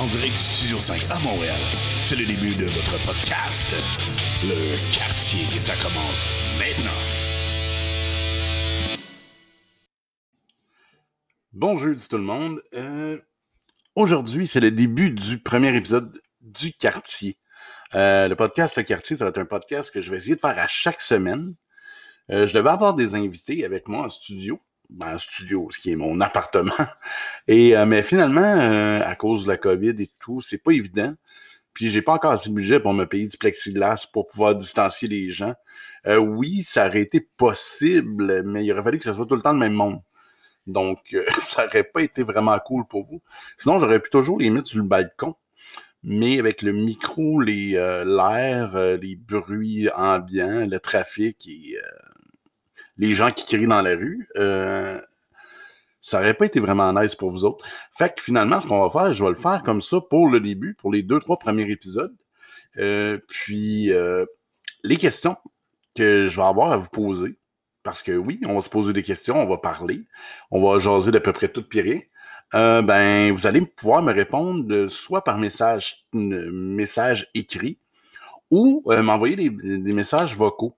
en direct du Studio 5 à Montréal. C'est le début de votre podcast, Le Quartier, et ça commence maintenant. Bonjour tout le monde. Euh, Aujourd'hui, c'est le début du premier épisode du Quartier. Euh, le podcast Le Quartier, ça va être un podcast que je vais essayer de faire à chaque semaine. Euh, je devais avoir des invités avec moi en studio. En studio, ce qui est mon appartement. Et euh, mais finalement, euh, à cause de la COVID et tout, c'est pas évident. Puis j'ai pas encore assez de budget pour me payer du plexiglas pour pouvoir distancier les gens. Euh, oui, ça aurait été possible, mais il aurait fallu que ce soit tout le temps le même monde. Donc, ça aurait pas été vraiment cool pour vous. Sinon, j'aurais pu toujours les mettre sur le balcon. Mais avec le micro, les l'air, les bruits ambiants, le trafic et les gens qui crient dans la rue, euh, ça aurait pas été vraiment nice pour vous autres. Fait que finalement, ce qu'on va faire, je vais le faire comme ça pour le début, pour les deux, trois premiers épisodes. Euh, puis, euh, les questions que je vais avoir à vous poser, parce que oui, on va se poser des questions, on va parler, on va jaser d'à peu près tout. Euh, ben, vous allez pouvoir me répondre soit par message, écrit ou m'envoyer des, messages vocaux.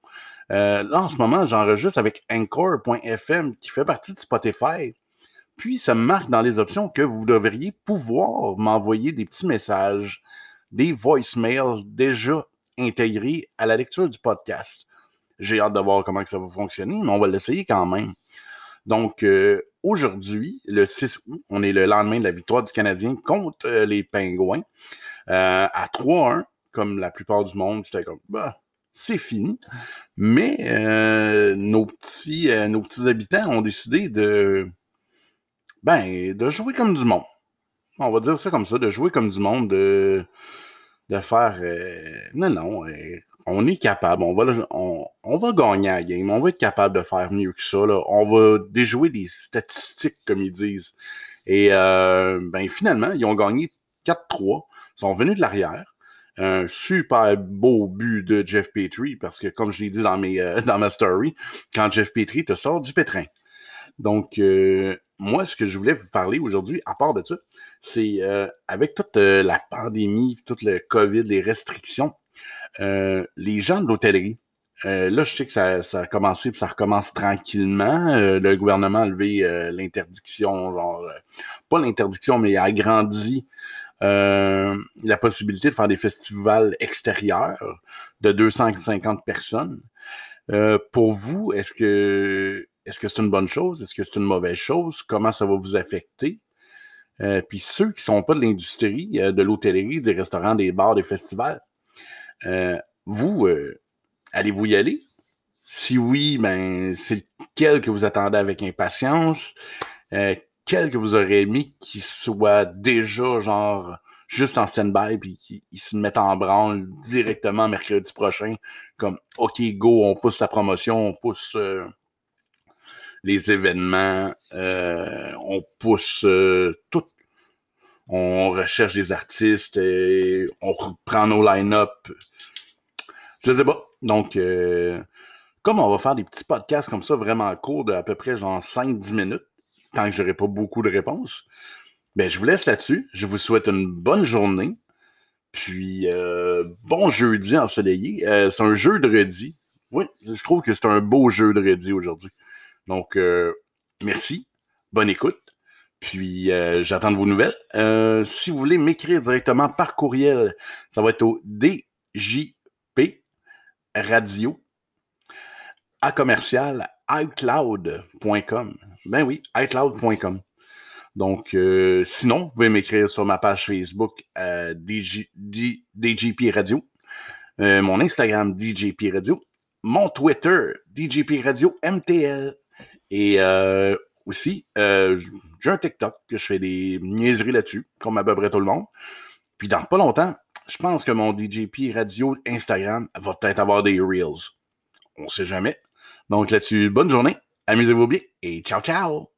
Euh, là, en ce moment, j'enregistre avec Anchor.fm qui fait partie de Spotify. Puis, ça marque dans les options que vous devriez pouvoir m'envoyer des petits messages, des voicemails déjà intégrés à la lecture du podcast. J'ai hâte de voir comment ça va fonctionner, mais on va l'essayer quand même. Donc, euh, aujourd'hui, le 6 août, on est le lendemain de la victoire du Canadien contre euh, les Pingouins à 3-1, comme la plupart du monde. C'était comme, bah, c'est fini. Mais euh, nos, petits, euh, nos petits habitants ont décidé de, ben, de jouer comme du monde. On va dire ça comme ça, de jouer comme du monde, de, de faire... Euh, non, non, on est capable. On va, on, on, va gagner la game. On va être capable de faire mieux que ça. Là. On va déjouer les statistiques, comme ils disent. Et ben, finalement, ils ont gagné 4-3. Ils sont venus de l'arrière un super beau but de Jeff Petrie, parce que comme je l'ai dit dans, mes, euh, dans ma story, quand Jeff Petrie te sort du pétrin. Donc, euh, moi, ce que je voulais vous parler aujourd'hui, à part de ça, c'est euh, avec toute la pandémie, tout le COVID, les restrictions, les gens de l'hôtellerie, là, je sais que ça, ça, a commencé, puis ça recommence tranquillement. le gouvernement a levé l'interdiction, genre, pas l'interdiction, mais a agrandi euh, la possibilité de faire des festivals extérieurs de 250 personnes. Euh, pour vous, est-ce que est-ce que c'est une bonne chose? Est-ce que c'est une mauvaise chose? Comment ça va vous affecter? Euh, Puis ceux qui sont pas de l'industrie, euh, de l'hôtellerie, des restaurants, des bars, des festivals, euh, vous, allez-vous y aller? Si oui, ben c'est lequel que vous attendez avec impatience? Quel que vous aurez aimé qui soit déjà genre juste en stand-by puis qu'ils se mettent en branle directement mercredi prochain comme OK go on pousse la promotion on pousse euh, les événements euh, on pousse euh, tout. On recherche des artistes et on reprend nos line-up. Je sais pas. Donc comme on va faire des petits podcasts comme ça vraiment courts de à peu près genre 5-10 minutes tant que j'aurai pas beaucoup de réponses. Ben, je vous laisse là-dessus. Je vous souhaite une bonne journée. Puis, euh, bon jeudi ensoleillé. Euh, c'est un jeu de redis. Oui, je trouve que c'est un beau jeu de redis aujourd'hui. Donc, euh, merci. Bonne écoute. Puis, j'attends de vos nouvelles. Si vous voulez m'écrire directement par courriel, ça va être au DJP Radio à commercial iCloud.com. Ben oui, iCloud.com. Donc, euh, sinon, vous pouvez m'écrire sur ma page Facebook euh, DJP Radio, euh, mon Instagram DJP Radio, mon Twitter DJP Radio MTL et aussi, j'ai un TikTok que je fais des niaiseries là-dessus, comme à peu près tout le monde. Puis dans pas longtemps, je pense que mon DJP Radio Instagram va peut-être avoir des Reels. On sait jamais. Donc là-dessus, bonne journée, amusez-vous bien et ciao ciao!